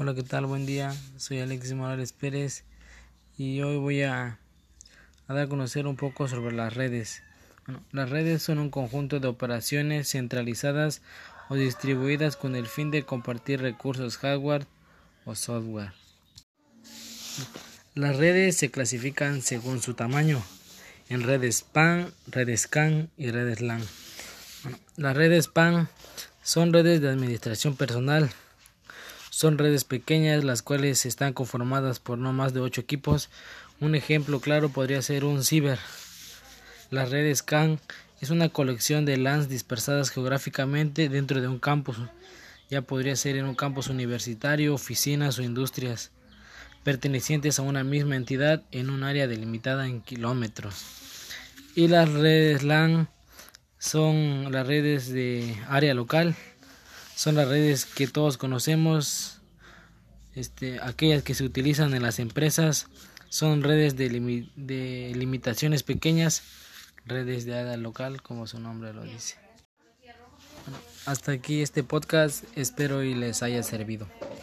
Hola, ¿qué tal? Buen día. Soy Alexis Morales Pérez y hoy voy a, dar a conocer un poco sobre las redes. las redes son un conjunto de operaciones centralizadas o distribuidas con el fin de compartir recursos hardware o software. Las redes se clasifican según su tamaño en redes PAN, redes CAN y redes LAN. las redes PAN son redes de administración personal son redes pequeñas las cuales están conformadas por no más de 8 equipos. Un ejemplo claro podría ser un ciber. Las redes CAN es una colección de LANs dispersadas geográficamente dentro de un campus. Ya podría ser en un campus universitario, oficinas o industrias pertenecientes a una misma entidad en un área delimitada en kilómetros. Y las redes LAN son las redes de área local son las redes que todos conocemos, este, aquellas que se utilizan en las empresas, son redes de, de limitaciones pequeñas, redes de área local, como su nombre lo dice. hasta aquí este podcast, espero y les haya servido.